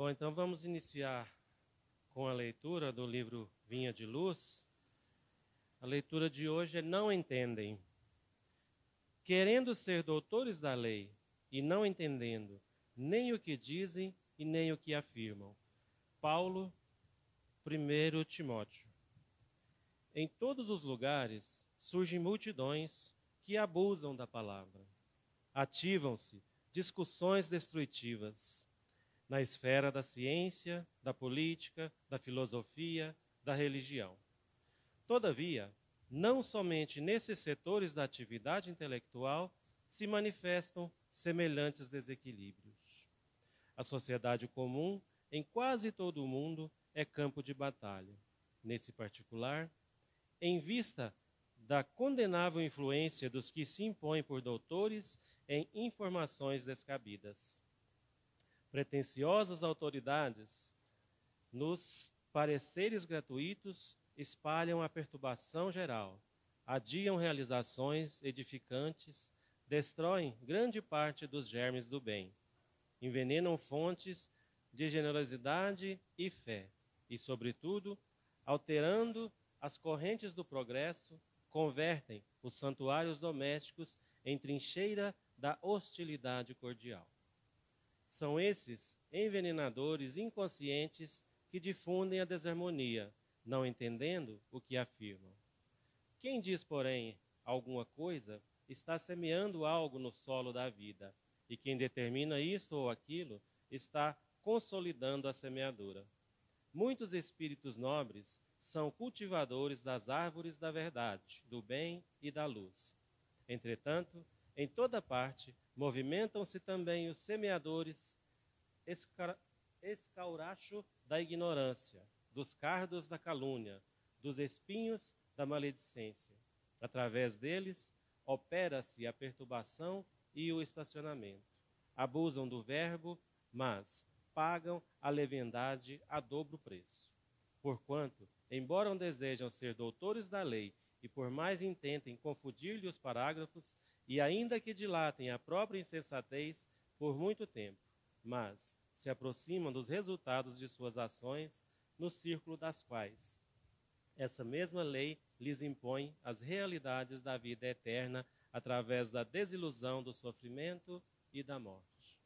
Bom, então vamos iniciar com a leitura do livro Vinha de Luz. A leitura de hoje é Não Entendem. Querendo ser doutores da lei e não entendendo nem o que dizem e nem o que afirmam. Paulo, 1 Timóteo. Em todos os lugares surgem multidões que abusam da palavra. Ativam-se discussões destrutivas na esfera da ciência, da política, da filosofia, da religião. Todavia, não somente nesses setores da atividade intelectual se manifestam semelhantes desequilíbrios. A sociedade comum, em quase todo o mundo, é campo de batalha. Nesse particular, em vista da condenável influência dos que se impõem por doutores em informações descabidas pretensiosas autoridades, nos pareceres gratuitos, espalham a perturbação geral, adiam realizações edificantes, destroem grande parte dos germes do bem, envenenam fontes de generosidade e fé, e, sobretudo, alterando as correntes do progresso, convertem os santuários domésticos em trincheira da hostilidade cordial. São esses envenenadores inconscientes que difundem a desarmonia, não entendendo o que afirmam. Quem diz, porém, alguma coisa, está semeando algo no solo da vida, e quem determina isto ou aquilo está consolidando a semeadura. Muitos espíritos nobres são cultivadores das árvores da verdade, do bem e da luz. Entretanto, em toda parte movimentam-se também os semeadores, escauracho da ignorância, dos cardos da calúnia, dos espinhos da maledicência. Através deles, opera-se a perturbação e o estacionamento. Abusam do verbo, mas pagam a leviandade a dobro preço. Porquanto, embora desejam ser doutores da lei e por mais intentem confundir-lhe os parágrafos, e ainda que dilatem a própria insensatez por muito tempo, mas se aproximam dos resultados de suas ações no círculo das quais essa mesma lei lhes impõe as realidades da vida eterna através da desilusão do sofrimento e da morte.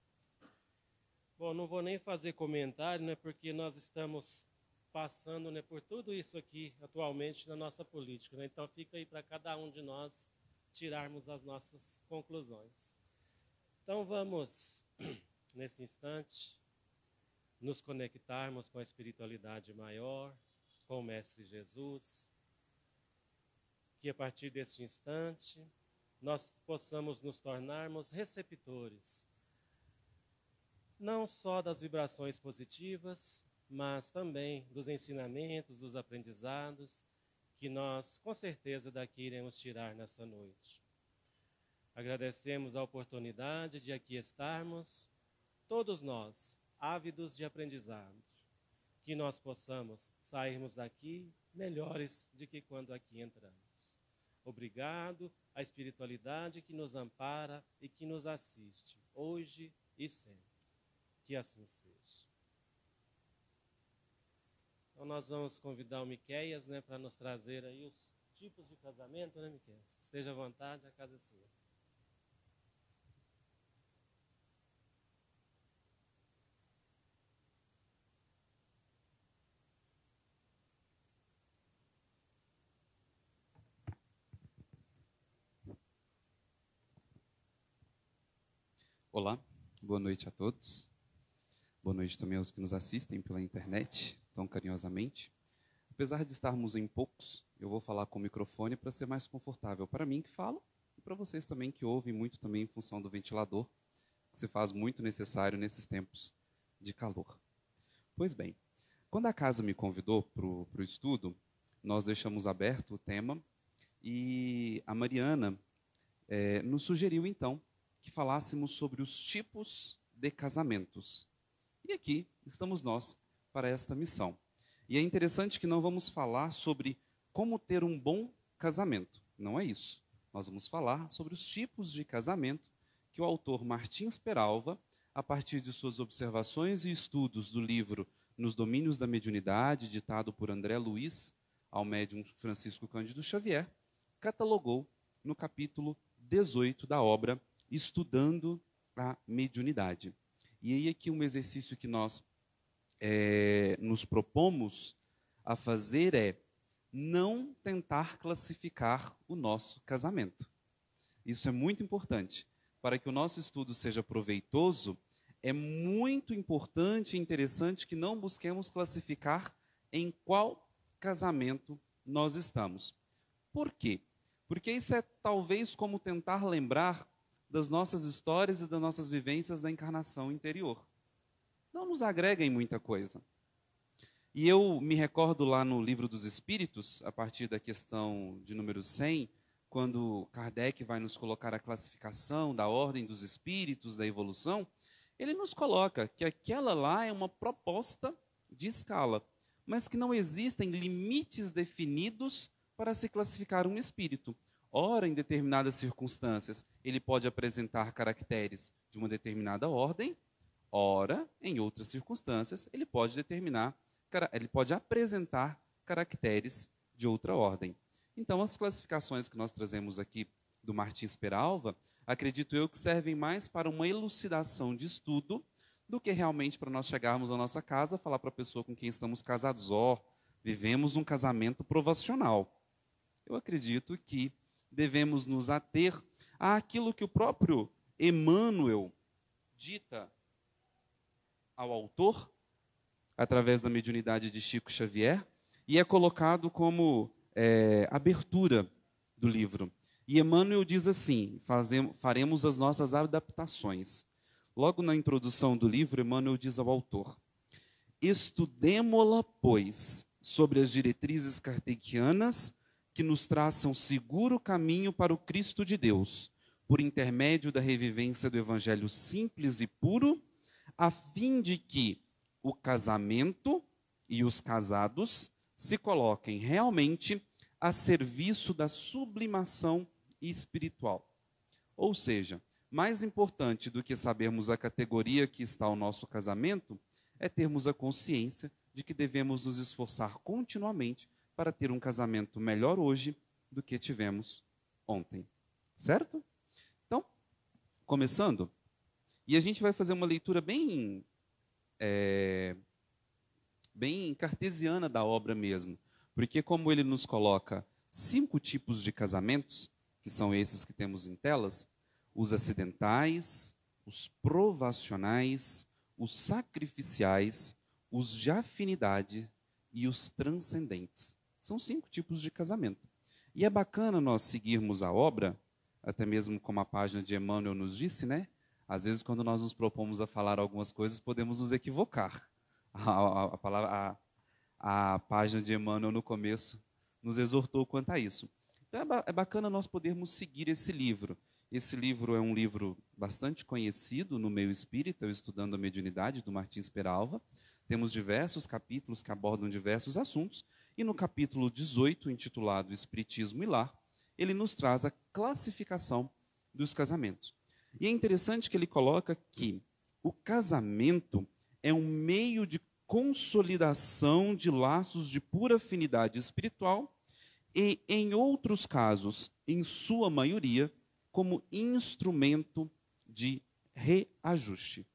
Bom, não vou nem fazer comentário, né, porque nós estamos passando né, por tudo isso aqui atualmente na nossa política. Né? Então fica aí para cada um de nós tirarmos as nossas conclusões. Então vamos, nesse instante, nos conectarmos com a espiritualidade maior, com o Mestre Jesus, que a partir deste instante nós possamos nos tornarmos receptores, não só das vibrações positivas, mas também dos ensinamentos, dos aprendizados que nós com certeza daqui iremos tirar nessa noite. Agradecemos a oportunidade de aqui estarmos, todos nós, ávidos de aprendizado, que nós possamos sairmos daqui melhores do que quando aqui entramos. Obrigado à espiritualidade que nos ampara e que nos assiste, hoje e sempre. Que assim seja. Então nós vamos convidar o Miqueias, né, para nos trazer aí os tipos de casamento, né, Miqueias? Esteja à vontade, a casa é sua. Olá, boa noite a todos. Boa noite também aos que nos assistem pela internet tão carinhosamente. Apesar de estarmos em poucos, eu vou falar com o microfone para ser mais confortável para mim que falo e para vocês também que ouvem muito também em função do ventilador, que se faz muito necessário nesses tempos de calor. Pois bem, quando a casa me convidou para o estudo, nós deixamos aberto o tema e a Mariana é, nos sugeriu então que falássemos sobre os tipos de casamentos. E aqui estamos nós para esta missão. E é interessante que não vamos falar sobre como ter um bom casamento. Não é isso. Nós vamos falar sobre os tipos de casamento que o autor Martins Peralva a partir de suas observações e estudos do livro Nos Domínios da Mediunidade, ditado por André Luiz, ao médium Francisco Cândido Xavier, catalogou no capítulo 18 da obra Estudando a Mediunidade. E aí aqui um exercício que nós é, nos propomos a fazer é não tentar classificar o nosso casamento. Isso é muito importante. Para que o nosso estudo seja proveitoso, é muito importante e interessante que não busquemos classificar em qual casamento nós estamos. Por quê? Porque isso é talvez como tentar lembrar das nossas histórias e das nossas vivências da encarnação interior. Não nos agrega em muita coisa. E eu me recordo lá no Livro dos Espíritos, a partir da questão de número 100, quando Kardec vai nos colocar a classificação da ordem dos espíritos, da evolução, ele nos coloca que aquela lá é uma proposta de escala, mas que não existem limites definidos para se classificar um espírito. Ora, em determinadas circunstâncias, ele pode apresentar caracteres de uma determinada ordem, ora, em outras circunstâncias, ele pode determinar ele pode apresentar caracteres de outra ordem. Então, as classificações que nós trazemos aqui do Martins Peralva, acredito eu que servem mais para uma elucidação de estudo do que realmente para nós chegarmos à nossa casa, falar para a pessoa com quem estamos casados, ó, oh, vivemos um casamento provacional. Eu acredito que devemos nos ater àquilo que o próprio Emmanuel dita ao autor através da mediunidade de Chico Xavier, e é colocado como é, abertura do livro. E Emmanuel diz assim: fazemos, faremos as nossas adaptações. Logo na introdução do livro, Emmanuel diz ao autor: Estudemo-la, pois, sobre as diretrizes kardecianas que nos traçam seguro caminho para o Cristo de Deus, por intermédio da revivência do Evangelho simples e puro, a fim de que, o casamento e os casados se coloquem realmente a serviço da sublimação espiritual. Ou seja, mais importante do que sabermos a categoria que está o nosso casamento é termos a consciência de que devemos nos esforçar continuamente para ter um casamento melhor hoje do que tivemos ontem. Certo? Então, começando, e a gente vai fazer uma leitura bem é, bem cartesiana da obra mesmo. Porque, como ele nos coloca cinco tipos de casamentos, que são esses que temos em telas: os acidentais, os provacionais, os sacrificiais, os de afinidade e os transcendentes. São cinco tipos de casamento. E é bacana nós seguirmos a obra, até mesmo como a página de Emmanuel nos disse, né? Às vezes, quando nós nos propomos a falar algumas coisas, podemos nos equivocar. A, a, a, palavra, a, a página de Emmanuel no começo nos exortou quanto a isso. Então, é, é bacana nós podermos seguir esse livro. Esse livro é um livro bastante conhecido no meio espírita, Estudando a Mediunidade, do Martins Peralva. Temos diversos capítulos que abordam diversos assuntos. E no capítulo 18, intitulado Espiritismo e Lar, ele nos traz a classificação dos casamentos. E é interessante que ele coloca que o casamento é um meio de consolidação de laços de pura afinidade espiritual e, em outros casos, em sua maioria, como instrumento de reajuste.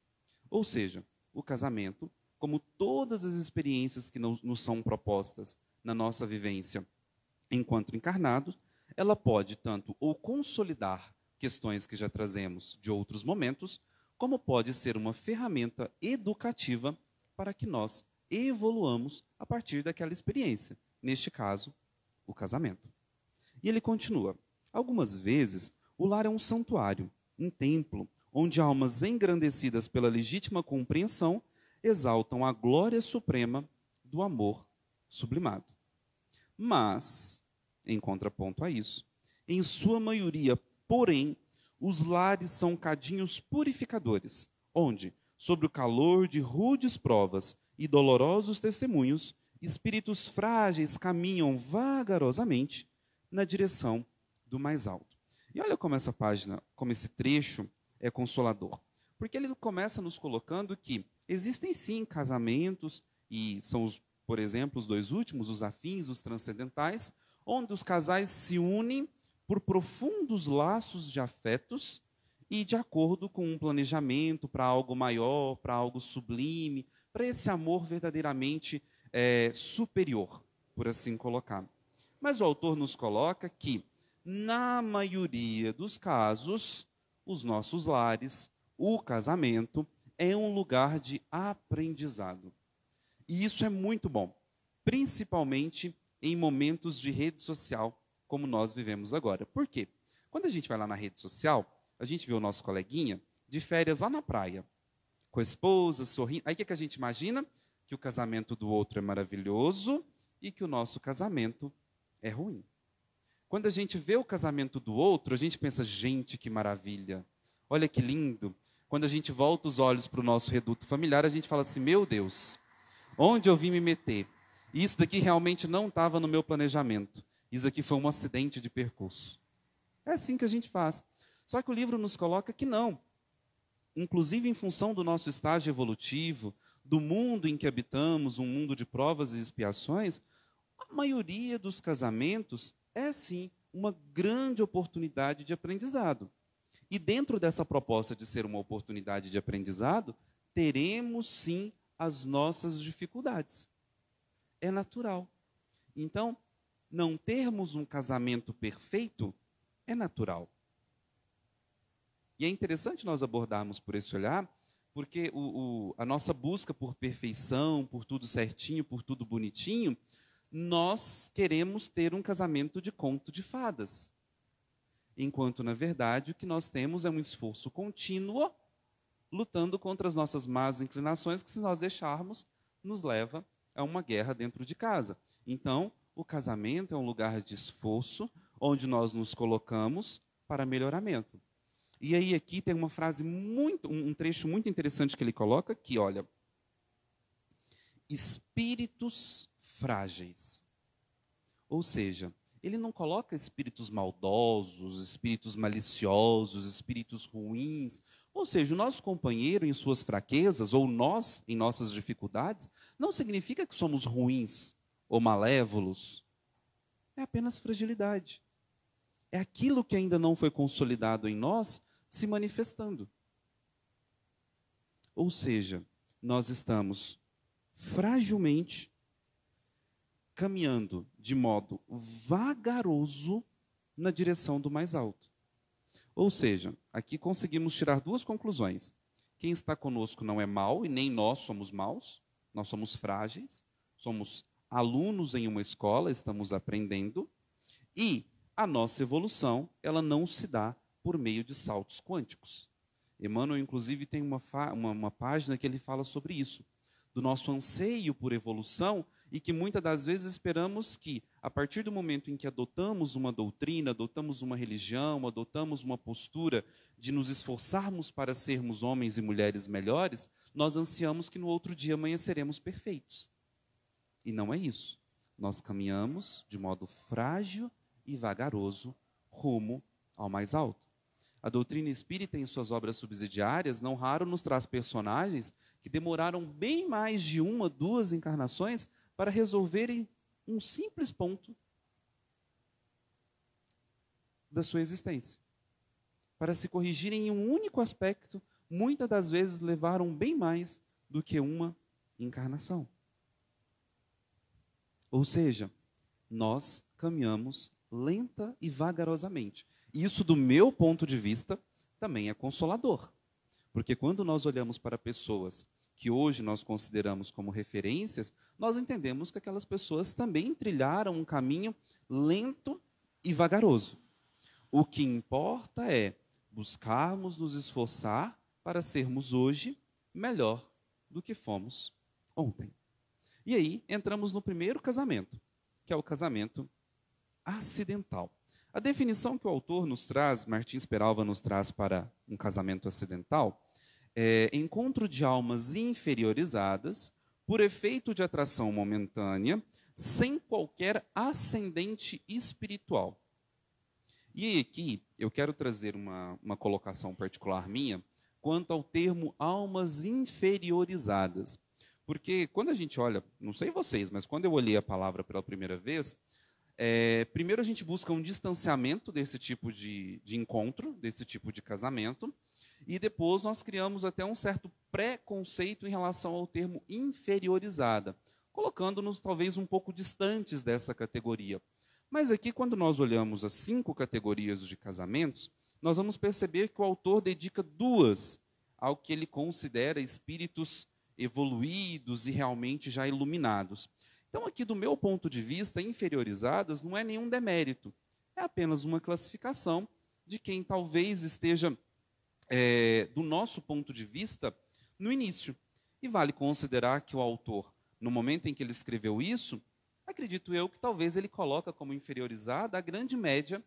Ou seja, o casamento, como todas as experiências que nos são propostas na nossa vivência enquanto encarnados, ela pode tanto ou consolidar questões que já trazemos de outros momentos, como pode ser uma ferramenta educativa para que nós evoluamos a partir daquela experiência, neste caso, o casamento. E ele continua: algumas vezes o lar é um santuário, um templo, onde almas engrandecidas pela legítima compreensão exaltam a glória suprema do amor sublimado. Mas, em contraponto a isso, em sua maioria Porém, os lares são cadinhos purificadores, onde, sob o calor de rudes provas e dolorosos testemunhos, espíritos frágeis caminham vagarosamente na direção do mais alto. E olha como essa página, como esse trecho é consolador. Porque ele começa nos colocando que existem sim casamentos, e são, os, por exemplo, os dois últimos, os afins, os transcendentais, onde os casais se unem por profundos laços de afetos e de acordo com um planejamento para algo maior, para algo sublime, para esse amor verdadeiramente é, superior, por assim colocar. Mas o autor nos coloca que, na maioria dos casos, os nossos lares, o casamento, é um lugar de aprendizado. E isso é muito bom, principalmente em momentos de rede social, como nós vivemos agora. Por quê? Quando a gente vai lá na rede social, a gente vê o nosso coleguinha de férias lá na praia, com a esposa, sorrindo. Aí o que, que a gente imagina? Que o casamento do outro é maravilhoso e que o nosso casamento é ruim. Quando a gente vê o casamento do outro, a gente pensa, gente, que maravilha. Olha que lindo. Quando a gente volta os olhos para o nosso reduto familiar, a gente fala assim: meu Deus, onde eu vim me meter? Isso daqui realmente não estava no meu planejamento. Isso aqui foi um acidente de percurso. É assim que a gente faz. Só que o livro nos coloca que não. Inclusive em função do nosso estágio evolutivo, do mundo em que habitamos, um mundo de provas e expiações, a maioria dos casamentos é sim uma grande oportunidade de aprendizado. E dentro dessa proposta de ser uma oportunidade de aprendizado, teremos sim as nossas dificuldades. É natural. Então, não termos um casamento perfeito é natural. E é interessante nós abordarmos por esse olhar, porque o, o, a nossa busca por perfeição, por tudo certinho, por tudo bonitinho, nós queremos ter um casamento de conto de fadas. Enquanto, na verdade, o que nós temos é um esforço contínuo lutando contra as nossas más inclinações, que se nós deixarmos, nos leva a uma guerra dentro de casa. Então, o casamento é um lugar de esforço, onde nós nos colocamos para melhoramento. E aí aqui tem uma frase muito, um trecho muito interessante que ele coloca, que olha, espíritos frágeis. Ou seja, ele não coloca espíritos maldosos, espíritos maliciosos, espíritos ruins. Ou seja, o nosso companheiro em suas fraquezas, ou nós em nossas dificuldades, não significa que somos ruins ou malévolos. É apenas fragilidade. É aquilo que ainda não foi consolidado em nós se manifestando. Ou seja, nós estamos fragilmente caminhando de modo vagaroso na direção do mais alto. Ou seja, aqui conseguimos tirar duas conclusões. Quem está conosco não é mal e nem nós somos maus, nós somos frágeis, somos alunos em uma escola, estamos aprendendo, e a nossa evolução, ela não se dá por meio de saltos quânticos. Emmanuel, inclusive, tem uma, uma, uma página que ele fala sobre isso, do nosso anseio por evolução e que muitas das vezes esperamos que, a partir do momento em que adotamos uma doutrina, adotamos uma religião, adotamos uma postura de nos esforçarmos para sermos homens e mulheres melhores, nós ansiamos que no outro dia amanheceremos perfeitos. E não é isso. Nós caminhamos de modo frágil e vagaroso rumo ao mais alto. A doutrina espírita, em suas obras subsidiárias, não raro nos traz personagens que demoraram bem mais de uma, duas encarnações para resolverem um simples ponto da sua existência. Para se corrigirem em um único aspecto, muitas das vezes levaram bem mais do que uma encarnação. Ou seja, nós caminhamos lenta e vagarosamente. Isso, do meu ponto de vista, também é consolador. Porque quando nós olhamos para pessoas que hoje nós consideramos como referências, nós entendemos que aquelas pessoas também trilharam um caminho lento e vagaroso. O que importa é buscarmos nos esforçar para sermos hoje melhor do que fomos ontem. E aí entramos no primeiro casamento, que é o casamento acidental. A definição que o autor nos traz, Martins Peralva nos traz para um casamento acidental, é, encontro de almas inferiorizadas por efeito de atração momentânea, sem qualquer ascendente espiritual. E aqui eu quero trazer uma, uma colocação particular minha quanto ao termo almas inferiorizadas. Porque quando a gente olha, não sei vocês, mas quando eu olhei a palavra pela primeira vez, é, primeiro a gente busca um distanciamento desse tipo de, de encontro, desse tipo de casamento, e depois nós criamos até um certo preconceito em relação ao termo inferiorizada, colocando-nos talvez um pouco distantes dessa categoria. Mas aqui, quando nós olhamos as cinco categorias de casamentos, nós vamos perceber que o autor dedica duas ao que ele considera espíritos evoluídos e realmente já iluminados. Então, aqui, do meu ponto de vista, inferiorizadas não é nenhum demérito, é apenas uma classificação de quem talvez esteja, é, do nosso ponto de vista, no início. E vale considerar que o autor, no momento em que ele escreveu isso, acredito eu que talvez ele coloca como inferiorizada a grande média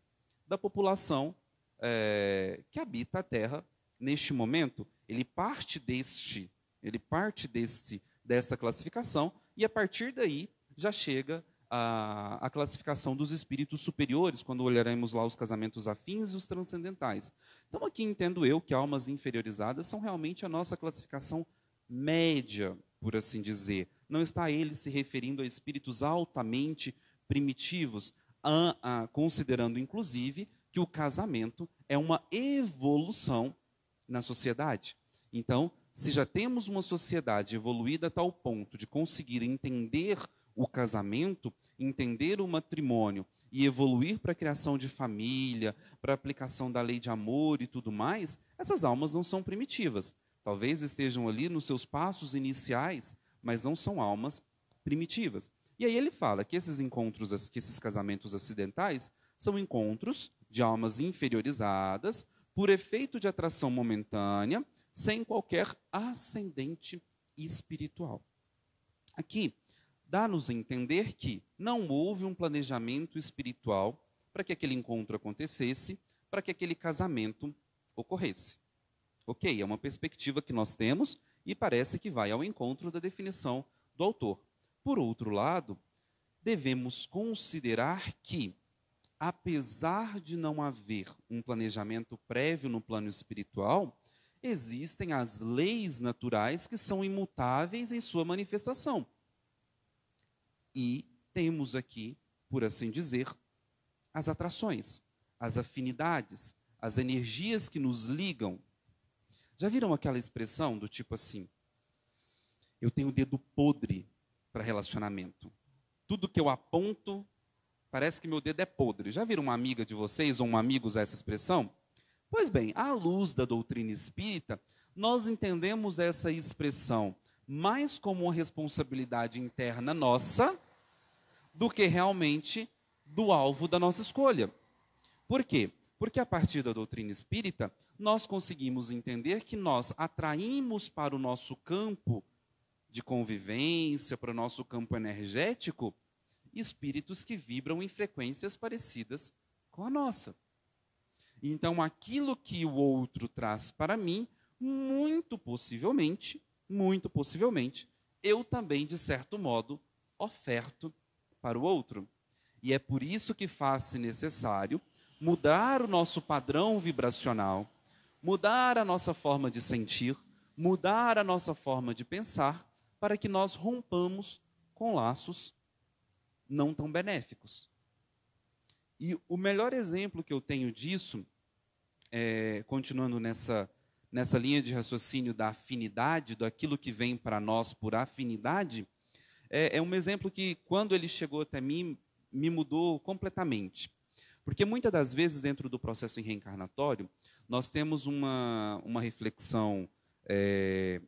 da população é, que habita a Terra neste momento. Ele parte deste, ele parte deste, desta classificação e a partir daí já chega a, a, classificação dos espíritos superiores, quando olharemos lá os casamentos afins e os transcendentais. Então, aqui entendo eu que almas inferiorizadas são realmente a nossa classificação média, por assim dizer. Não está ele se referindo a espíritos altamente primitivos, a, a, considerando inclusive que o casamento é uma evolução na sociedade. Então, se já temos uma sociedade evoluída a tal ponto de conseguir entender o casamento, entender o matrimônio e evoluir para a criação de família, para a aplicação da lei de amor e tudo mais, essas almas não são primitivas. Talvez estejam ali nos seus passos iniciais, mas não são almas primitivas. E aí ele fala que esses encontros, que esses casamentos acidentais, são encontros de almas inferiorizadas, por efeito de atração momentânea, sem qualquer ascendente espiritual. Aqui, dá-nos a entender que não houve um planejamento espiritual para que aquele encontro acontecesse, para que aquele casamento ocorresse. Ok, é uma perspectiva que nós temos e parece que vai ao encontro da definição do autor. Por outro lado, devemos considerar que, apesar de não haver um planejamento prévio no plano espiritual, existem as leis naturais que são imutáveis em sua manifestação. E temos aqui, por assim dizer, as atrações, as afinidades, as energias que nos ligam já viram aquela expressão do tipo assim? Eu tenho o dedo podre para relacionamento. Tudo que eu aponto, parece que meu dedo é podre. Já viram uma amiga de vocês ou um amigo usar essa expressão? Pois bem, à luz da doutrina espírita, nós entendemos essa expressão mais como uma responsabilidade interna nossa do que realmente do alvo da nossa escolha. Por quê? Porque a partir da doutrina espírita, nós conseguimos entender que nós atraímos para o nosso campo de convivência, para o nosso campo energético, espíritos que vibram em frequências parecidas com a nossa. Então, aquilo que o outro traz para mim, muito possivelmente, muito possivelmente, eu também, de certo modo, oferto para o outro. E é por isso que faz-se necessário mudar o nosso padrão vibracional, mudar a nossa forma de sentir, mudar a nossa forma de pensar, para que nós rompamos com laços não tão benéficos. E o melhor exemplo que eu tenho disso, é, continuando nessa, nessa linha de raciocínio da afinidade, daquilo que vem para nós por afinidade, é, é um exemplo que, quando ele chegou até mim, me mudou completamente. Porque muitas das vezes, dentro do processo reencarnatório, nós temos uma, uma reflexão é,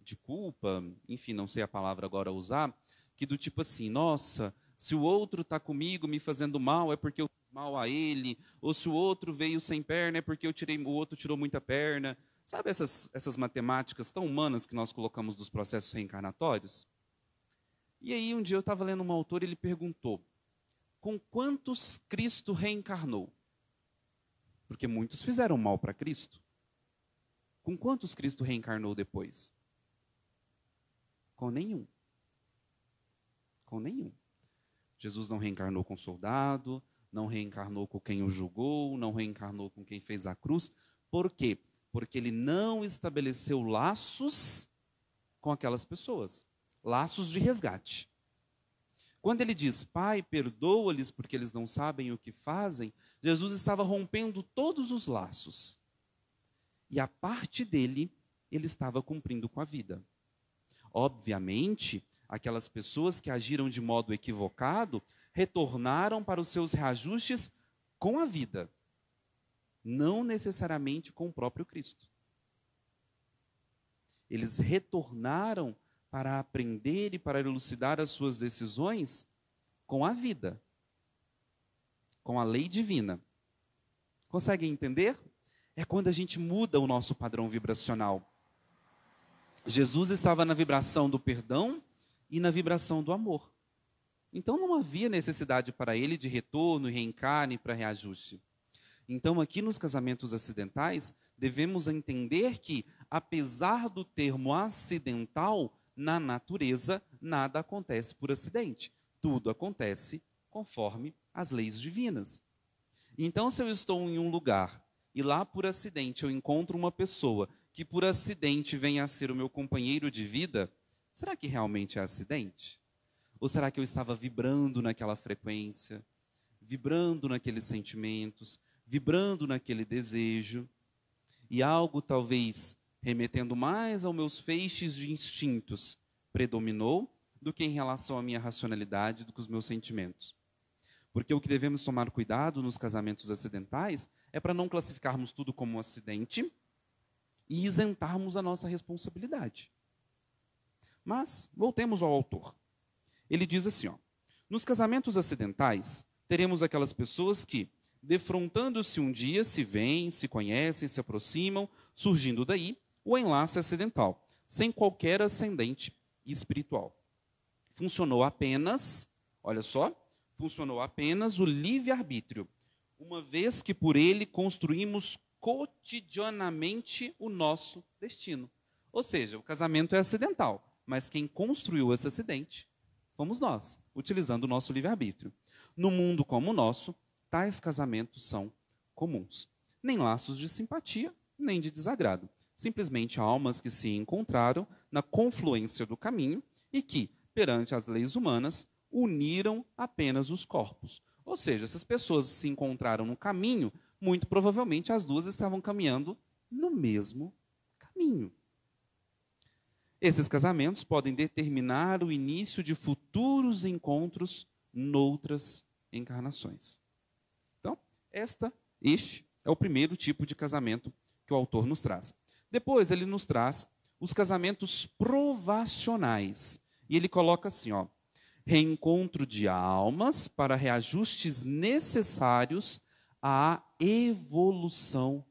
de culpa, enfim, não sei a palavra agora usar, que do tipo assim, nossa, se o outro está comigo me fazendo mal, é porque eu mal a ele, ou se o outro veio sem perna, é porque eu tirei, o outro tirou muita perna. Sabe essas, essas matemáticas tão humanas que nós colocamos dos processos reencarnatórios? E aí, um dia eu estava lendo um autor e ele perguntou: com quantos Cristo reencarnou? Porque muitos fizeram mal para Cristo. Com quantos Cristo reencarnou depois? Com nenhum. Com nenhum. Jesus não reencarnou com soldado, não reencarnou com quem o julgou, não reencarnou com quem fez a cruz. Por quê? porque ele não estabeleceu laços com aquelas pessoas laços de resgate. Quando ele diz, Pai, perdoa-lhes porque eles não sabem o que fazem, Jesus estava rompendo todos os laços. E a parte dele, ele estava cumprindo com a vida. Obviamente, aquelas pessoas que agiram de modo equivocado retornaram para os seus reajustes com a vida, não necessariamente com o próprio Cristo. Eles retornaram para aprender e para elucidar as suas decisões com a vida, com a lei divina. Conseguem entender? É quando a gente muda o nosso padrão vibracional. Jesus estava na vibração do perdão e na vibração do amor. Então não havia necessidade para ele de retorno, reencarne para reajuste. Então, aqui nos casamentos acidentais, devemos entender que, apesar do termo acidental, na natureza, nada acontece por acidente. Tudo acontece conforme as leis divinas. Então, se eu estou em um lugar e lá por acidente eu encontro uma pessoa que por acidente vem a ser o meu companheiro de vida, será que realmente é acidente? Ou será que eu estava vibrando naquela frequência, vibrando naqueles sentimentos, vibrando naquele desejo? E algo talvez remetendo mais aos meus feixes de instintos, predominou do que em relação à minha racionalidade, do que os meus sentimentos. Porque o que devemos tomar cuidado nos casamentos acidentais é para não classificarmos tudo como um acidente e isentarmos a nossa responsabilidade. Mas voltemos ao autor. Ele diz assim, ó: Nos casamentos acidentais, teremos aquelas pessoas que, defrontando-se um dia, se veem, se conhecem, se aproximam, surgindo daí, o enlace acidental, sem qualquer ascendente espiritual. Funcionou apenas, olha só, funcionou apenas o livre-arbítrio, uma vez que por ele construímos cotidianamente o nosso destino. Ou seja, o casamento é acidental, mas quem construiu esse acidente fomos nós, utilizando o nosso livre-arbítrio. No mundo como o nosso, tais casamentos são comuns. Nem laços de simpatia, nem de desagrado simplesmente almas que se encontraram na confluência do caminho e que, perante as leis humanas, uniram apenas os corpos. Ou seja, essas pessoas se encontraram no caminho, muito provavelmente as duas estavam caminhando no mesmo caminho. Esses casamentos podem determinar o início de futuros encontros noutras encarnações. Então, esta, este é o primeiro tipo de casamento que o autor nos traz. Depois ele nos traz os casamentos provacionais. E ele coloca assim, ó: reencontro de almas para reajustes necessários à evolução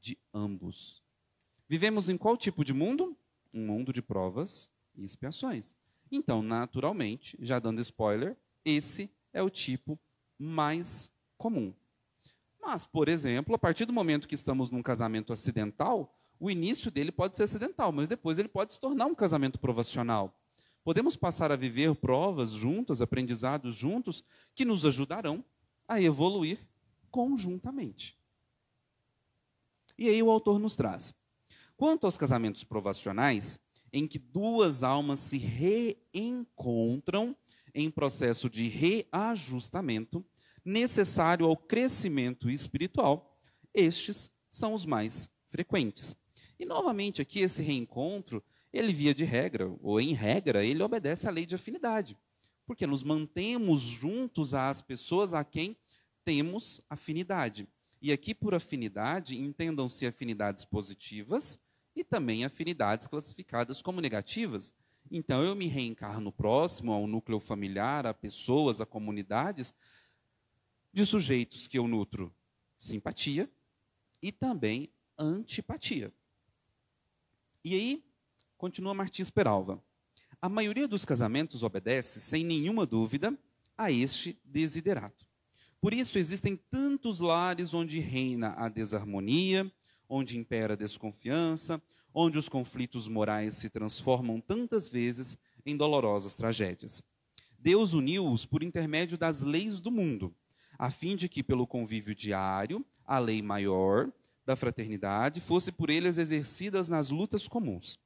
de ambos. Vivemos em qual tipo de mundo? Um mundo de provas e expiações. Então, naturalmente, já dando spoiler, esse é o tipo mais comum. Mas, por exemplo, a partir do momento que estamos num casamento acidental, o início dele pode ser acidental, mas depois ele pode se tornar um casamento provacional. Podemos passar a viver provas juntos, aprendizados juntos, que nos ajudarão a evoluir conjuntamente. E aí o autor nos traz. Quanto aos casamentos provacionais, em que duas almas se reencontram em processo de reajustamento, necessário ao crescimento espiritual, estes são os mais frequentes. E novamente aqui esse reencontro, ele via de regra, ou em regra, ele obedece à lei de afinidade. Porque nos mantemos juntos às pessoas a quem temos afinidade. E aqui por afinidade, entendam-se afinidades positivas e também afinidades classificadas como negativas. Então eu me reencarno próximo ao núcleo familiar, a pessoas, a comunidades, de sujeitos que eu nutro simpatia e também antipatia. E aí, continua Martins Peralva. A maioria dos casamentos obedece, sem nenhuma dúvida, a este desiderato. Por isso existem tantos lares onde reina a desarmonia, onde impera a desconfiança, onde os conflitos morais se transformam tantas vezes em dolorosas tragédias. Deus uniu-os por intermédio das leis do mundo, a fim de que, pelo convívio diário, a lei maior da fraternidade fosse por eles exercidas nas lutas comuns.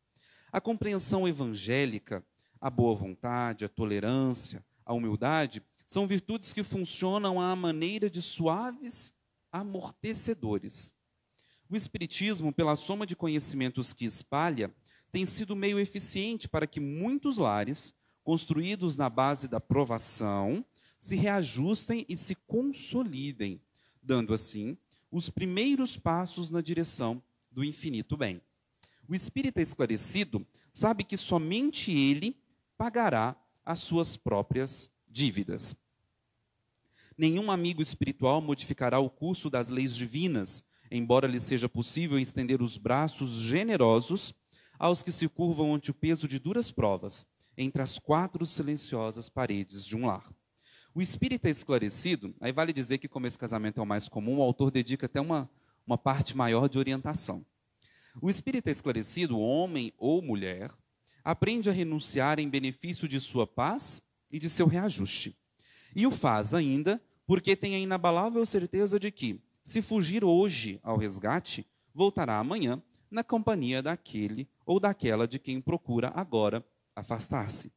A compreensão evangélica, a boa vontade, a tolerância, a humildade são virtudes que funcionam à maneira de suaves amortecedores. O Espiritismo, pela soma de conhecimentos que espalha, tem sido meio eficiente para que muitos lares, construídos na base da provação, se reajustem e se consolidem, dando assim os primeiros passos na direção do infinito bem. O espírita esclarecido sabe que somente ele pagará as suas próprias dívidas. Nenhum amigo espiritual modificará o curso das leis divinas, embora lhe seja possível estender os braços generosos aos que se curvam ante o peso de duras provas, entre as quatro silenciosas paredes de um lar. O espírita esclarecido, aí vale dizer que, como esse casamento é o mais comum, o autor dedica até uma, uma parte maior de orientação. O espírita esclarecido, homem ou mulher, aprende a renunciar em benefício de sua paz e de seu reajuste. E o faz ainda porque tem a inabalável certeza de que, se fugir hoje ao resgate, voltará amanhã na companhia daquele ou daquela de quem procura agora afastar-se.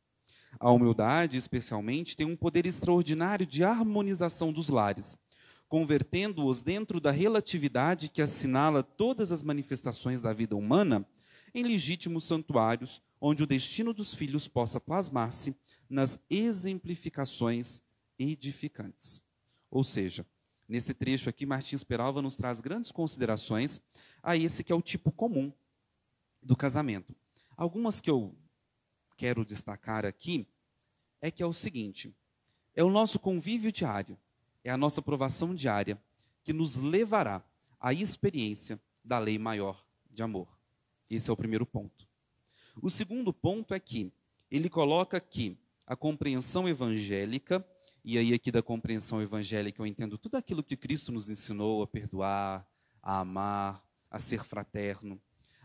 A humildade, especialmente, tem um poder extraordinário de harmonização dos lares, convertendo-os dentro da relatividade que assinala todas as manifestações da vida humana em legítimos santuários, onde o destino dos filhos possa plasmar-se nas exemplificações edificantes. Ou seja, nesse trecho aqui, Martins Peralva nos traz grandes considerações a esse que é o tipo comum do casamento. Algumas que eu quero destacar aqui é que é o seguinte: é o nosso convívio diário, é a nossa provação diária que nos levará à experiência da lei maior de amor. Esse é o primeiro ponto. O segundo ponto é que ele coloca que a compreensão evangélica, e aí aqui da compreensão evangélica eu entendo tudo aquilo que Cristo nos ensinou a perdoar, a amar, a ser fraterno,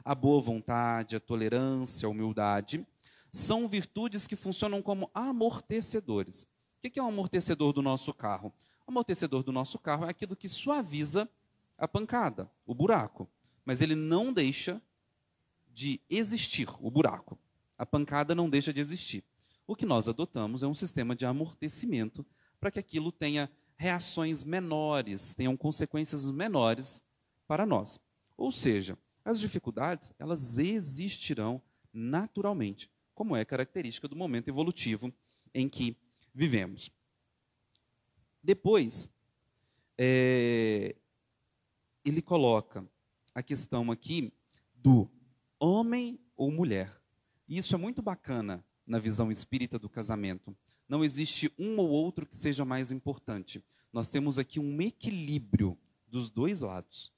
a boa vontade, a tolerância, a humildade, são virtudes que funcionam como amortecedores. O que é um amortecedor do nosso carro? O amortecedor do nosso carro é aquilo que suaviza a pancada, o buraco, mas ele não deixa de existir, o buraco. A pancada não deixa de existir. O que nós adotamos é um sistema de amortecimento para que aquilo tenha reações menores, tenham consequências menores para nós. Ou seja, as dificuldades, elas existirão naturalmente como é característica do momento evolutivo em que vivemos. Depois, é, ele coloca a questão aqui do homem ou mulher. E isso é muito bacana na visão espírita do casamento. Não existe um ou outro que seja mais importante. Nós temos aqui um equilíbrio dos dois lados.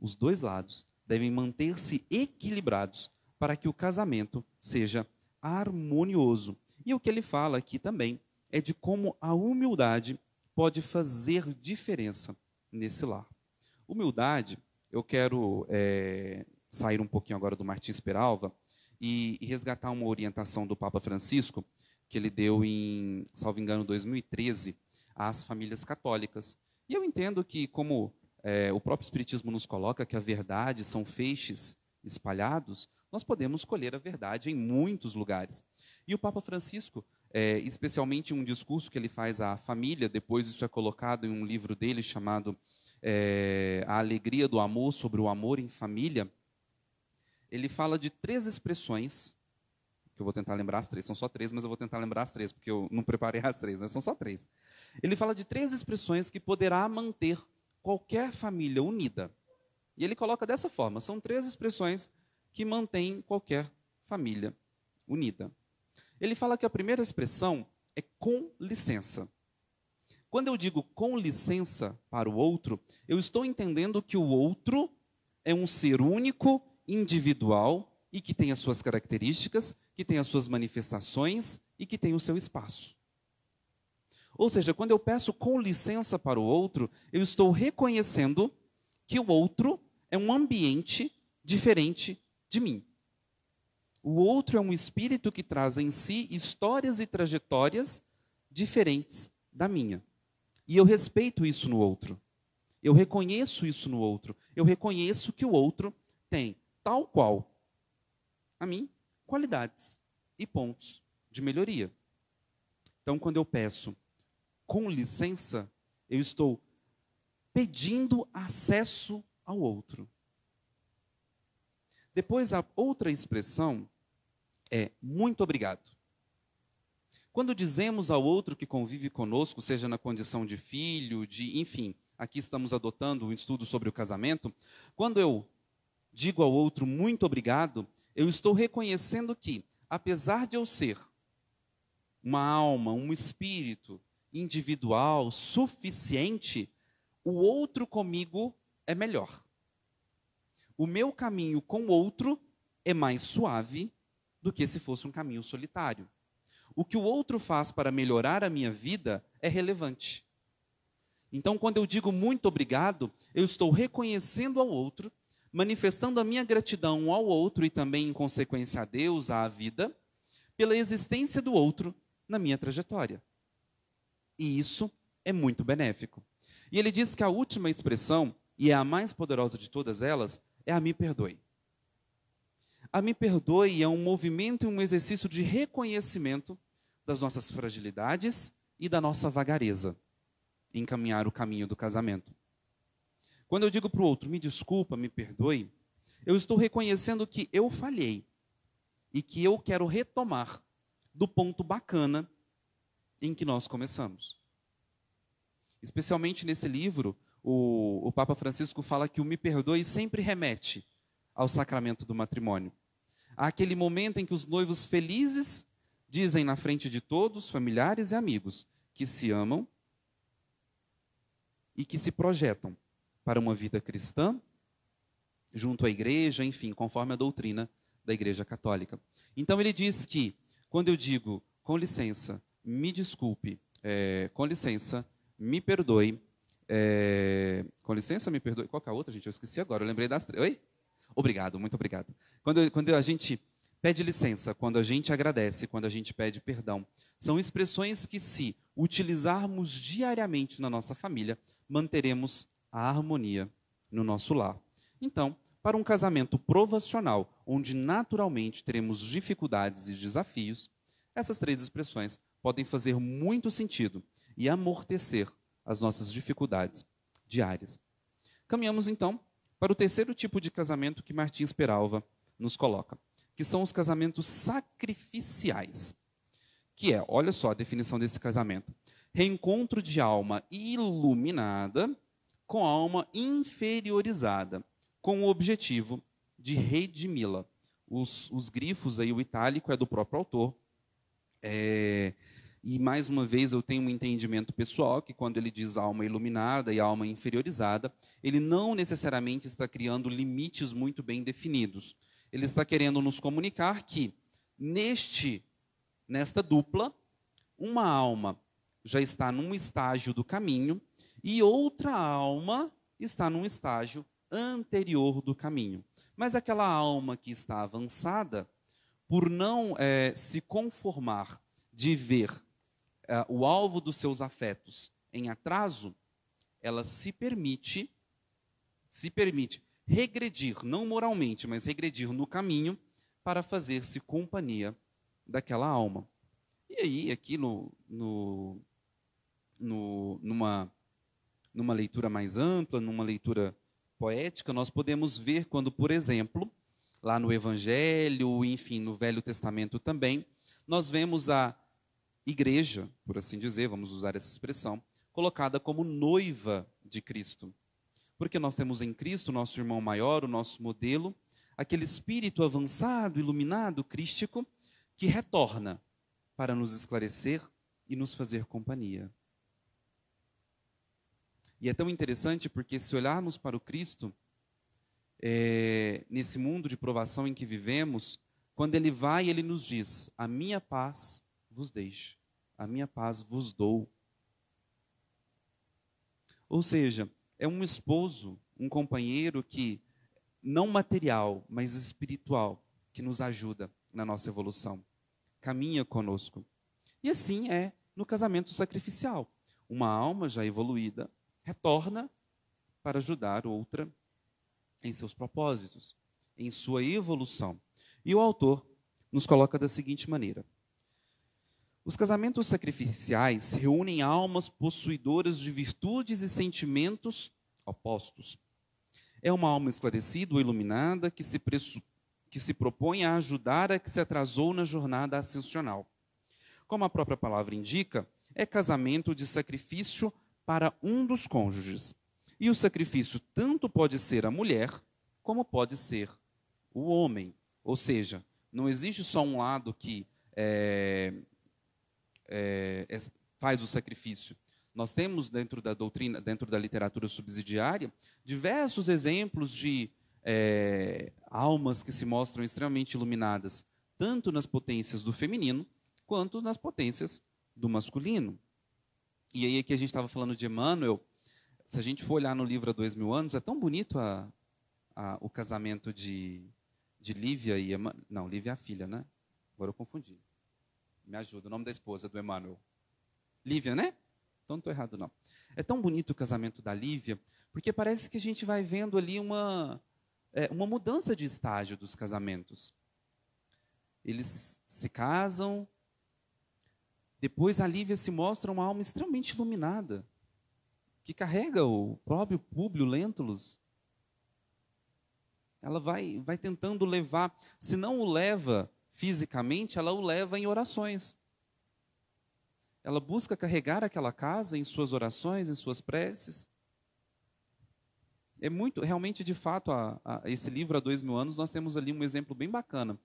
Os dois lados devem manter-se equilibrados para que o casamento seja harmonioso. E o que ele fala aqui também é de como a humildade pode fazer diferença nesse lar. Humildade, eu quero é, sair um pouquinho agora do Martins Peralva e, e, resgatar uma orientação do Papa Francisco, que ele deu em, salvo engano, 2013, às famílias católicas. E eu entendo que, como é, o próprio Espiritismo nos coloca, que a verdade são feixes espalhados, nós podemos colher a verdade em muitos lugares. E o Papa Francisco, é, especialmente um discurso que ele faz à família, depois isso é colocado em um livro dele chamado é, A Alegria do Amor, sobre o amor em família, ele fala de três expressões, que eu vou tentar lembrar as três, são só três, mas eu vou tentar lembrar as três, porque eu não preparei as três, né? são só três. Ele fala de três expressões que poderá manter qualquer família unida. E ele coloca dessa forma: são três expressões que mantêm qualquer família unida. Ele fala que a primeira expressão é com licença. Quando eu digo com licença para o outro, eu estou entendendo que o outro é um ser único, individual e que tem as suas características, que tem as suas manifestações e que tem o seu espaço. Ou seja, quando eu peço com licença para o outro, eu estou reconhecendo que o outro é um ambiente diferente de mim. O outro é um espírito que traz em si histórias e trajetórias diferentes da minha. E eu respeito isso no outro. Eu reconheço isso no outro. Eu reconheço que o outro tem, tal qual a mim, qualidades e pontos de melhoria. Então, quando eu peço com licença, eu estou pedindo acesso ao outro. Depois, a outra expressão é muito obrigado. Quando dizemos ao outro que convive conosco, seja na condição de filho, de, enfim, aqui estamos adotando um estudo sobre o casamento, quando eu digo ao outro muito obrigado, eu estou reconhecendo que, apesar de eu ser uma alma, um espírito individual suficiente, o outro comigo é melhor. O meu caminho com o outro é mais suave do que se fosse um caminho solitário. O que o outro faz para melhorar a minha vida é relevante. Então, quando eu digo muito obrigado, eu estou reconhecendo ao outro, manifestando a minha gratidão ao outro e também, em consequência, a Deus, à vida, pela existência do outro na minha trajetória. E isso é muito benéfico. E ele diz que a última expressão, e é a mais poderosa de todas elas, é a me perdoe. A me perdoe é um movimento e um exercício de reconhecimento das nossas fragilidades e da nossa vagareza em caminhar o caminho do casamento. Quando eu digo para o outro, me desculpa, me perdoe, eu estou reconhecendo que eu falhei e que eu quero retomar do ponto bacana em que nós começamos. Especialmente nesse livro, o, o Papa Francisco fala que o me perdoe sempre remete ao sacramento do matrimônio. Aquele momento em que os noivos felizes dizem na frente de todos, familiares e amigos, que se amam e que se projetam para uma vida cristã, junto à igreja, enfim, conforme a doutrina da Igreja Católica. Então ele diz que, quando eu digo, com licença, me desculpe, é, com licença, me perdoe, é, com licença, me perdoe, qual que é a outra, gente? Eu esqueci agora, eu lembrei das três. Oi? Obrigado, muito obrigado. Quando, quando a gente pede licença, quando a gente agradece, quando a gente pede perdão. São expressões que, se utilizarmos diariamente na nossa família, manteremos a harmonia no nosso lar. Então, para um casamento provacional, onde naturalmente teremos dificuldades e desafios, essas três expressões podem fazer muito sentido e amortecer as nossas dificuldades diárias. Caminhamos então para o terceiro tipo de casamento que Martins Peralva nos coloca que são os casamentos sacrificiais. Que é, olha só a definição desse casamento: reencontro de alma iluminada com alma inferiorizada, com o objetivo de redimi-la. Os, os, grifos aí, o itálico é do próprio autor. É, e mais uma vez eu tenho um entendimento pessoal que quando ele diz alma iluminada e alma inferiorizada, ele não necessariamente está criando limites muito bem definidos ele está querendo nos comunicar que neste nesta dupla, uma alma já está num estágio do caminho e outra alma está num estágio anterior do caminho. Mas aquela alma que está avançada, por não é, se conformar de ver é, o alvo dos seus afetos em atraso, ela se permite, se permite regredir, não moralmente, mas regredir no caminho para fazer-se companhia daquela alma. E aí, aqui no, no, no, numa, numa leitura mais ampla, numa leitura poética, nós podemos ver quando, por exemplo, lá no Evangelho, enfim, no Velho Testamento também, nós vemos a igreja, por assim dizer, vamos usar essa expressão, colocada como noiva de Cristo. Porque nós temos em Cristo, nosso irmão maior, o nosso modelo, aquele espírito avançado, iluminado, crístico, que retorna para nos esclarecer e nos fazer companhia. E é tão interessante porque, se olharmos para o Cristo, é, nesse mundo de provação em que vivemos, quando ele vai, ele nos diz: A minha paz vos deixo, a minha paz vos dou. Ou seja, é um esposo, um companheiro que não material, mas espiritual, que nos ajuda na nossa evolução. Caminha conosco. E assim é no casamento sacrificial. Uma alma já evoluída retorna para ajudar outra em seus propósitos, em sua evolução. E o autor nos coloca da seguinte maneira: Os casamentos sacrificiais reúnem almas possuidoras de virtudes e sentimentos opostos. É uma alma esclarecida ou iluminada que se, que se propõe a ajudar a que se atrasou na jornada ascensional. Como a própria palavra indica, é casamento de sacrifício para um dos cônjuges. E o sacrifício tanto pode ser a mulher, como pode ser o homem. Ou seja, não existe só um lado que é, é, é, faz o sacrifício. Nós temos dentro da doutrina, dentro da literatura subsidiária, diversos exemplos de é, almas que se mostram extremamente iluminadas, tanto nas potências do feminino, quanto nas potências do masculino. E aí aqui a gente estava falando de Emmanuel, se a gente for olhar no livro há dois mil anos, é tão bonito a, a, o casamento de, de Lívia e Emmanuel. Não, Lívia é a filha, né? Agora eu confundi. Me ajuda, o nome da esposa do Emmanuel. Lívia, né? Então não estou errado, não. É tão bonito o casamento da Lívia, porque parece que a gente vai vendo ali uma, é, uma mudança de estágio dos casamentos. Eles se casam, depois a Lívia se mostra uma alma extremamente iluminada, que carrega o próprio Públio Lentulus. Ela vai, vai tentando levar, se não o leva fisicamente, ela o leva em orações. Ela busca carregar aquela casa em suas orações, em suas preces. É muito, realmente, de fato, a, a, esse livro há dois mil anos, nós temos ali um exemplo bem bacana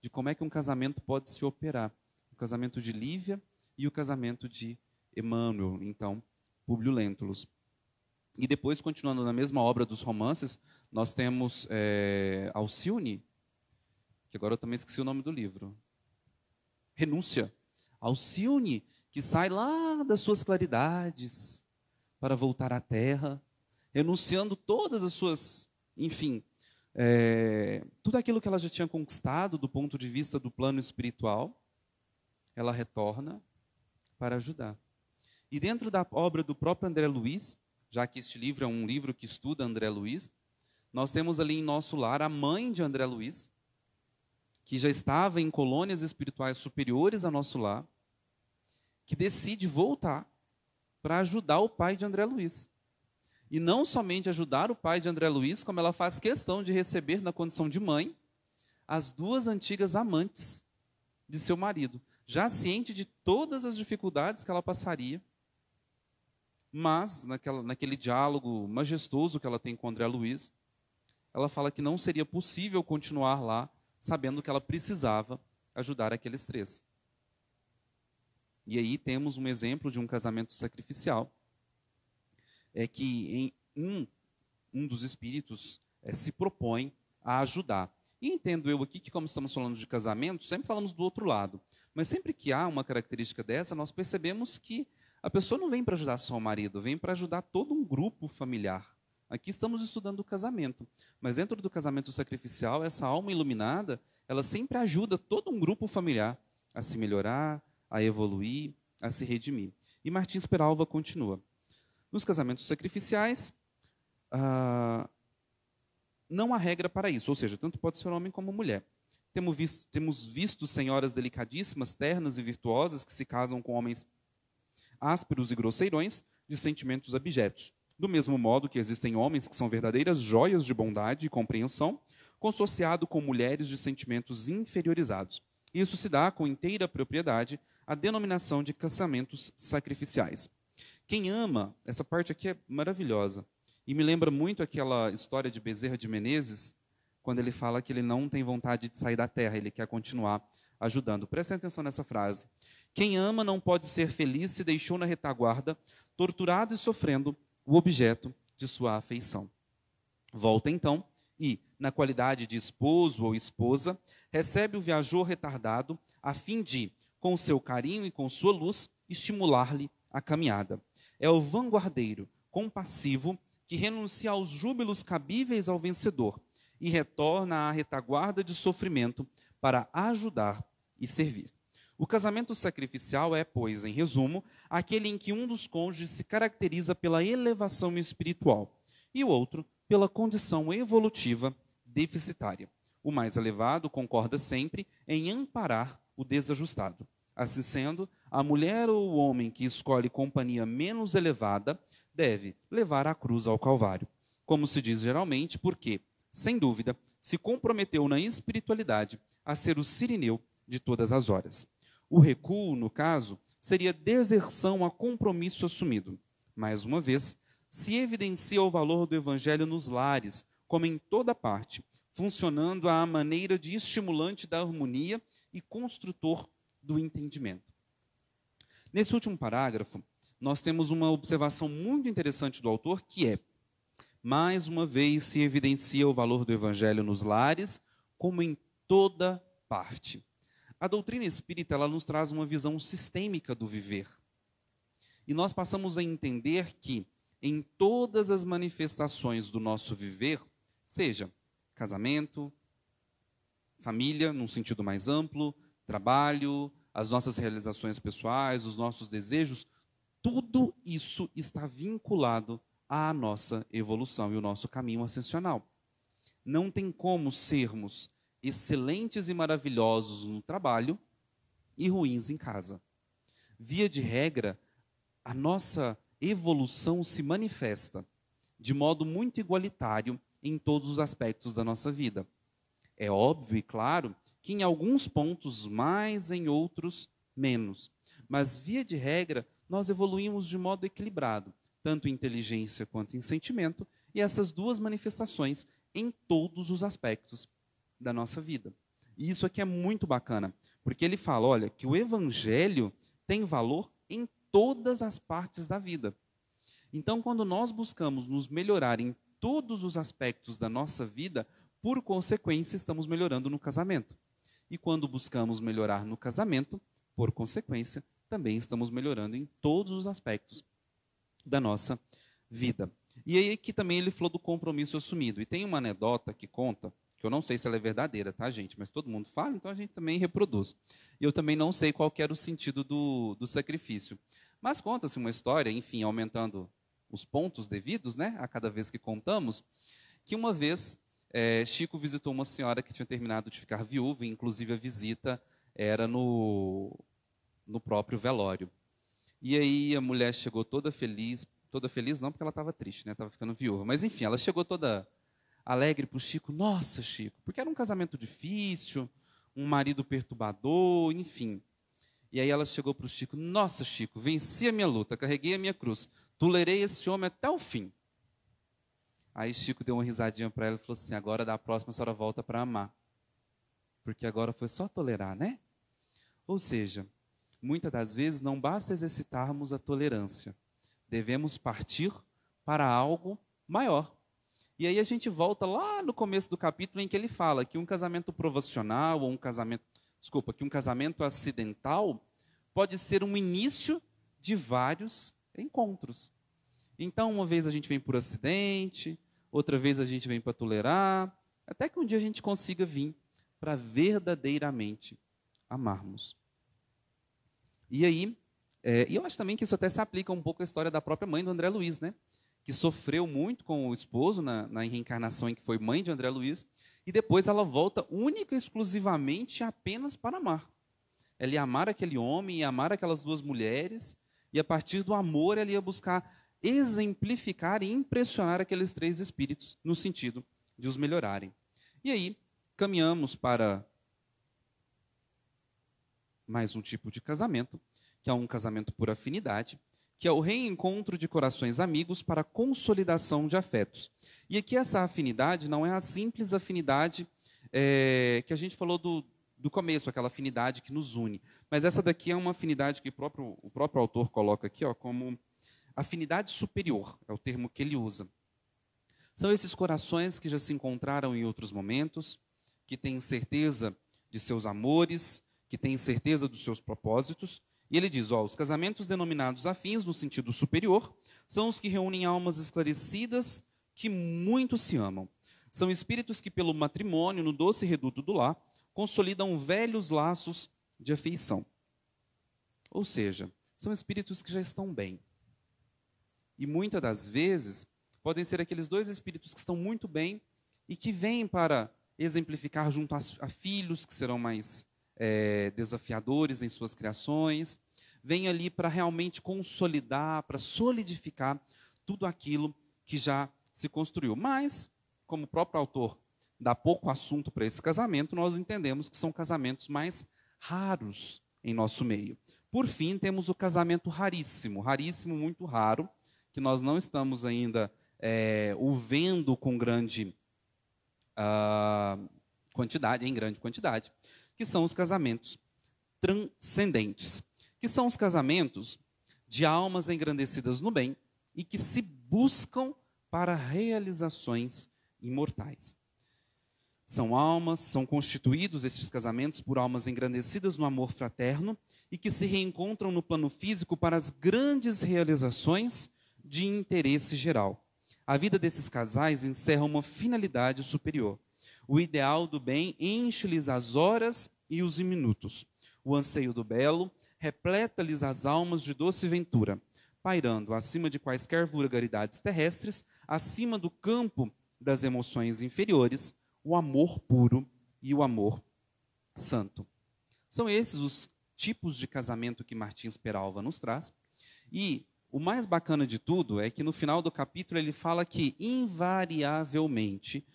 de como é que um casamento pode se operar. O casamento de Lívia e o casamento de Emmanuel, então, Públio Lentulus. E depois, continuando na mesma obra dos romances, nós temos é, Alcione, que agora eu também esqueci o nome do livro. Renúncia. Alcione, que sai lá das suas claridades para voltar à terra, renunciando todas as suas, enfim, é, tudo aquilo que ela já tinha conquistado do ponto de vista do plano espiritual, ela retorna para ajudar. E dentro da obra do próprio André Luiz, já que este livro é um livro que estuda André Luiz, nós temos ali em nosso lar a mãe de André Luiz, que já estava em colônias espirituais superiores a nosso lar, que decide voltar para ajudar o pai de André Luiz. E não somente ajudar o pai de André Luiz, como ela faz questão de receber na condição de mãe as duas antigas amantes de seu marido, já ciente de todas as dificuldades que ela passaria, mas naquela, naquele diálogo majestoso que ela tem com André Luiz, ela fala que não seria possível continuar lá, sabendo que ela precisava ajudar aqueles três. E aí temos um exemplo de um casamento sacrificial, é que um, um dos espíritos é, se propõe a ajudar. E entendo eu aqui que, como estamos falando de casamento, sempre falamos do outro lado. Mas sempre que há uma característica dessa, nós percebemos que a pessoa não vem para ajudar só o marido, vem para ajudar todo um grupo familiar. Aqui estamos estudando o casamento, mas dentro do casamento sacrificial, essa alma iluminada, ela sempre ajuda todo um grupo familiar a se melhorar, a evoluir, a se redimir. E Martins Peralva continua. Nos casamentos sacrificiais, ah, não há regra para isso, ou seja, tanto pode ser homem como mulher. Temos visto, temos visto senhoras delicadíssimas, ternas e virtuosas que se casam com homens ásperos e grosseirões, de sentimentos abjetos. Do mesmo modo que existem homens que são verdadeiras joias de bondade e compreensão, consociado com mulheres de sentimentos inferiorizados. Isso se dá com inteira propriedade a denominação de casamentos sacrificiais. Quem ama, essa parte aqui é maravilhosa, e me lembra muito aquela história de Bezerra de Menezes, quando ele fala que ele não tem vontade de sair da terra, ele quer continuar ajudando. Prestem atenção nessa frase. Quem ama não pode ser feliz se deixou na retaguarda, torturado e sofrendo o objeto de sua afeição. Volta então e, na qualidade de esposo ou esposa, recebe o viajor retardado a fim de, com seu carinho e com sua luz, estimular-lhe a caminhada. É o vanguardeiro, compassivo, que renuncia aos júbilos cabíveis ao vencedor e retorna à retaguarda de sofrimento para ajudar e servir. O casamento sacrificial é, pois, em resumo, aquele em que um dos cônjuges se caracteriza pela elevação espiritual e o outro pela condição evolutiva deficitária. O mais elevado concorda sempre em amparar o desajustado. Assim sendo, a mulher ou o homem que escolhe companhia menos elevada deve levar a cruz ao Calvário. Como se diz geralmente, porque, sem dúvida, se comprometeu na espiritualidade a ser o sirineu de todas as horas. O recuo, no caso, seria deserção a compromisso assumido. Mais uma vez, se evidencia o valor do evangelho nos lares, como em toda parte, funcionando à maneira de estimulante da harmonia e construtor do entendimento. Nesse último parágrafo, nós temos uma observação muito interessante do autor, que é: mais uma vez se evidencia o valor do evangelho nos lares, como em toda parte. A doutrina espírita ela nos traz uma visão sistêmica do viver. E nós passamos a entender que em todas as manifestações do nosso viver, seja casamento, família, num sentido mais amplo, trabalho, as nossas realizações pessoais, os nossos desejos, tudo isso está vinculado à nossa evolução e o nosso caminho ascensional. Não tem como sermos excelentes e maravilhosos no trabalho e ruins em casa. Via de regra, a nossa evolução se manifesta de modo muito igualitário em todos os aspectos da nossa vida. É óbvio e claro que em alguns pontos mais, em outros menos. Mas, via de regra, nós evoluímos de modo equilibrado, tanto em inteligência quanto em sentimento, e essas duas manifestações em todos os aspectos da nossa vida. E isso aqui é muito bacana, porque ele fala, olha, que o evangelho tem valor em todas as partes da vida. Então, quando nós buscamos nos melhorar em todos os aspectos da nossa vida, por consequência, estamos melhorando no casamento. E quando buscamos melhorar no casamento, por consequência, também estamos melhorando em todos os aspectos da nossa vida. E aí que também ele falou do compromisso assumido. E tem uma anedota que conta que eu não sei se ela é verdadeira, tá, gente? Mas todo mundo fala, então a gente também reproduz. E eu também não sei qual era o sentido do, do sacrifício. Mas conta-se uma história, enfim, aumentando os pontos devidos, né, a cada vez que contamos, que uma vez é, Chico visitou uma senhora que tinha terminado de ficar viúva, e inclusive a visita era no, no próprio velório. E aí a mulher chegou toda feliz, toda feliz não porque ela estava triste, né, estava ficando viúva, mas enfim, ela chegou toda alegre para o Chico. Nossa, Chico, porque era um casamento difícil, um marido perturbador, enfim. E aí ela chegou para o Chico: Nossa, Chico, venci a minha luta, carreguei a minha cruz, tolerei esse homem até o fim. Aí Chico deu uma risadinha para ela e falou assim: Agora da próxima a senhora volta para amar. Porque agora foi só tolerar, né? Ou seja, muitas das vezes não basta exercitarmos a tolerância, devemos partir para algo maior. E aí a gente volta lá no começo do capítulo em que ele fala que um casamento provacional ou um casamento, desculpa, que um casamento acidental pode ser um início de vários encontros. Então, uma vez a gente vem por acidente, outra vez a gente vem para tolerar, até que um dia a gente consiga vir para verdadeiramente amarmos. E aí, é, eu acho também que isso até se aplica um pouco à história da própria mãe do André Luiz, né? que sofreu muito com o esposo na, na reencarnação em que foi mãe de André Luiz, e depois ela volta única e exclusivamente apenas para amar. Ela ia amar aquele homem, ia amar aquelas duas mulheres, e a partir do amor ela ia buscar exemplificar e impressionar aqueles três espíritos, no sentido de os melhorarem. E aí, caminhamos para mais um tipo de casamento, que é um casamento por afinidade, que é o reencontro de corações amigos para consolidação de afetos. E aqui essa afinidade não é a simples afinidade é, que a gente falou do, do começo, aquela afinidade que nos une. Mas essa daqui é uma afinidade que o próprio, o próprio autor coloca aqui ó, como afinidade superior, é o termo que ele usa. São esses corações que já se encontraram em outros momentos, que têm certeza de seus amores, que têm certeza dos seus propósitos e ele diz: ó, os casamentos denominados afins, no sentido superior, são os que reúnem almas esclarecidas que muito se amam. São espíritos que, pelo matrimônio, no doce reduto do lar, consolidam velhos laços de afeição. Ou seja, são espíritos que já estão bem. E muitas das vezes, podem ser aqueles dois espíritos que estão muito bem e que vêm para exemplificar junto a filhos que serão mais é, desafiadores em suas criações, vem ali para realmente consolidar, para solidificar tudo aquilo que já se construiu. Mas, como o próprio autor dá pouco assunto para esse casamento, nós entendemos que são casamentos mais raros em nosso meio. Por fim, temos o casamento raríssimo, raríssimo, muito raro, que nós não estamos ainda é, o vendo com grande uh, quantidade, em grande quantidade, que são os casamentos transcendentes, que são os casamentos de almas engrandecidas no bem e que se buscam para realizações imortais. São almas, são constituídos estes casamentos por almas engrandecidas no amor fraterno e que se reencontram no plano físico para as grandes realizações de interesse geral. A vida desses casais encerra uma finalidade superior. O ideal do bem enche-lhes as horas e os minutos. O anseio do belo repleta-lhes as almas de doce ventura, pairando acima de quaisquer vulgaridades terrestres, acima do campo das emoções inferiores, o amor puro e o amor santo. São esses os tipos de casamento que Martins Peralva nos traz. E o mais bacana de tudo é que no final do capítulo ele fala que, invariavelmente,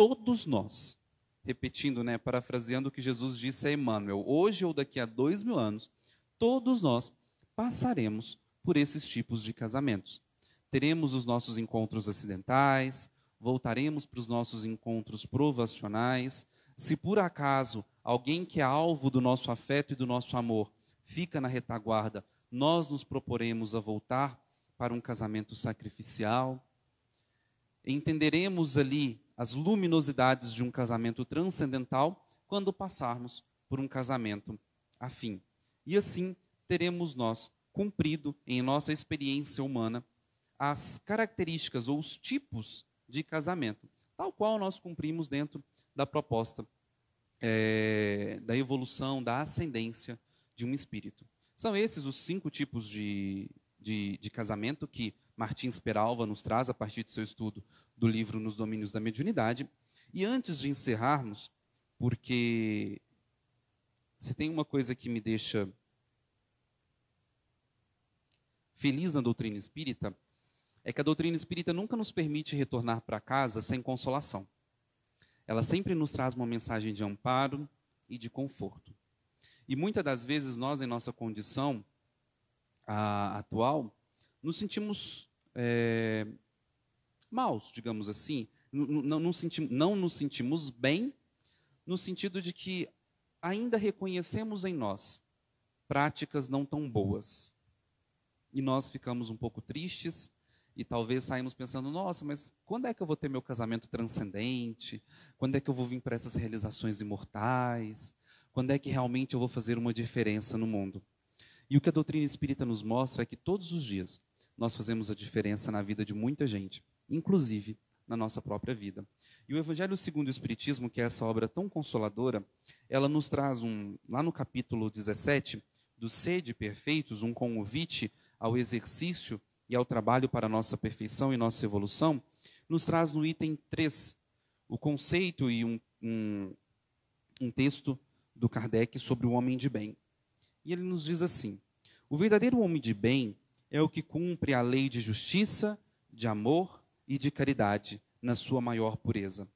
todos nós, repetindo, né, parafraseando o que Jesus disse a Emmanuel, hoje ou daqui a dois mil anos, todos nós passaremos por esses tipos de casamentos. Teremos os nossos encontros acidentais, voltaremos para os nossos encontros provacionais. Se por acaso alguém que é alvo do nosso afeto e do nosso amor fica na retaguarda, nós nos proporemos a voltar para um casamento sacrificial. Entenderemos ali as luminosidades de um casamento transcendental quando passarmos por um casamento afim. E assim teremos nós cumprido em nossa experiência humana as características ou os tipos de casamento, tal qual nós cumprimos dentro da proposta é, da evolução, da ascendência de um espírito. São esses os cinco tipos de, de, de casamento que Martins Peralva nos traz a partir de seu estudo do livro Nos Domínios da Mediunidade. E antes de encerrarmos, porque se tem uma coisa que me deixa feliz na doutrina espírita, é que a doutrina espírita nunca nos permite retornar para casa sem consolação. Ela sempre nos traz uma mensagem de amparo e de conforto. E muitas das vezes nós, em nossa condição a, atual, nos sentimos é, maus, digamos assim. Não, não, sentimos, não nos sentimos bem, no sentido de que ainda reconhecemos em nós práticas não tão boas. E nós ficamos um pouco tristes, e talvez saímos pensando, nossa, mas quando é que eu vou ter meu casamento transcendente? Quando é que eu vou vir para essas realizações imortais? Quando é que realmente eu vou fazer uma diferença no mundo? E o que a doutrina espírita nos mostra é que todos os dias nós fazemos a diferença na vida de muita gente, inclusive na nossa própria vida. E o Evangelho segundo o Espiritismo, que é essa obra tão consoladora, ela nos traz um, lá no capítulo 17, do Sede Perfeitos, um convite ao exercício e ao trabalho para nossa perfeição e nossa evolução, nos traz no item 3 o conceito e um, um, um texto do Kardec sobre o homem de bem. E ele nos diz assim: o verdadeiro homem de bem é o que cumpre a lei de justiça, de amor e de caridade na sua maior pureza.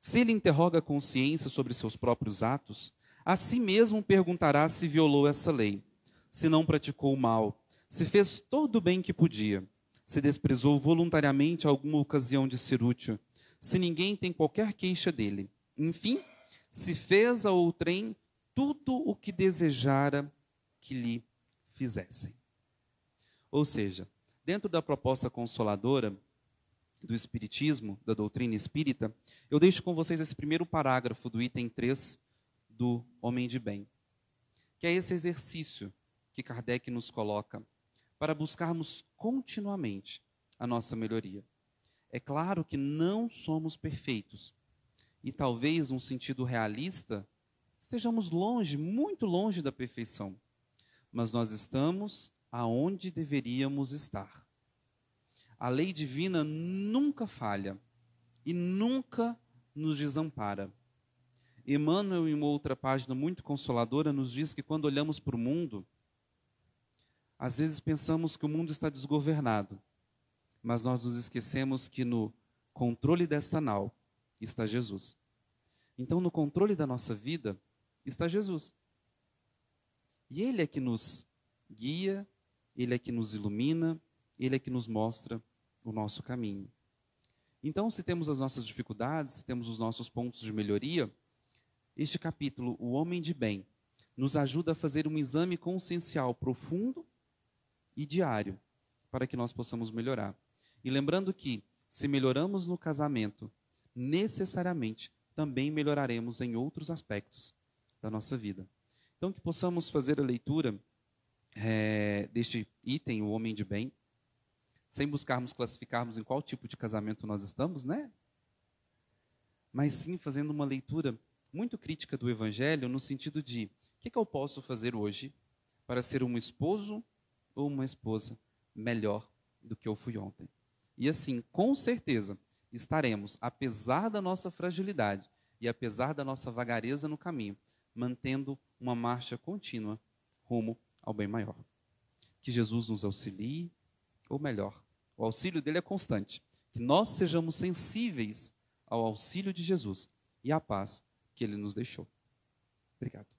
Se ele interroga a consciência sobre seus próprios atos, a si mesmo perguntará se violou essa lei, se não praticou o mal, se fez todo o bem que podia, se desprezou voluntariamente alguma ocasião de ser útil, se ninguém tem qualquer queixa dele. Enfim, se fez a outrem tudo o que desejara que lhe fizessem. Ou seja, dentro da proposta consoladora do Espiritismo, da doutrina espírita, eu deixo com vocês esse primeiro parágrafo do item 3 do Homem de Bem, que é esse exercício que Kardec nos coloca para buscarmos continuamente a nossa melhoria. É claro que não somos perfeitos e talvez, num sentido realista, estejamos longe, muito longe da perfeição, mas nós estamos aonde deveríamos estar. A lei divina nunca falha e nunca nos desampara. Emmanuel, em uma outra página muito consoladora, nos diz que quando olhamos para o mundo, às vezes pensamos que o mundo está desgovernado, mas nós nos esquecemos que no controle desta nau está Jesus. Então, no controle da nossa vida está Jesus. E Ele é que nos guia, Ele é que nos ilumina, Ele é que nos mostra o nosso caminho. Então, se temos as nossas dificuldades, se temos os nossos pontos de melhoria, este capítulo, O Homem de Bem, nos ajuda a fazer um exame consciencial profundo e diário para que nós possamos melhorar. E lembrando que, se melhoramos no casamento, necessariamente também melhoraremos em outros aspectos da nossa vida. Então, que possamos fazer a leitura é, deste item, o homem de bem, sem buscarmos classificarmos em qual tipo de casamento nós estamos, né? Mas sim fazendo uma leitura muito crítica do Evangelho, no sentido de: o que, que eu posso fazer hoje para ser um esposo ou uma esposa melhor do que eu fui ontem? E assim, com certeza, estaremos, apesar da nossa fragilidade e apesar da nossa vagareza no caminho, mantendo uma marcha contínua rumo ao bem maior. Que Jesus nos auxilie, ou melhor, o auxílio dele é constante. Que nós sejamos sensíveis ao auxílio de Jesus e à paz que ele nos deixou. Obrigado.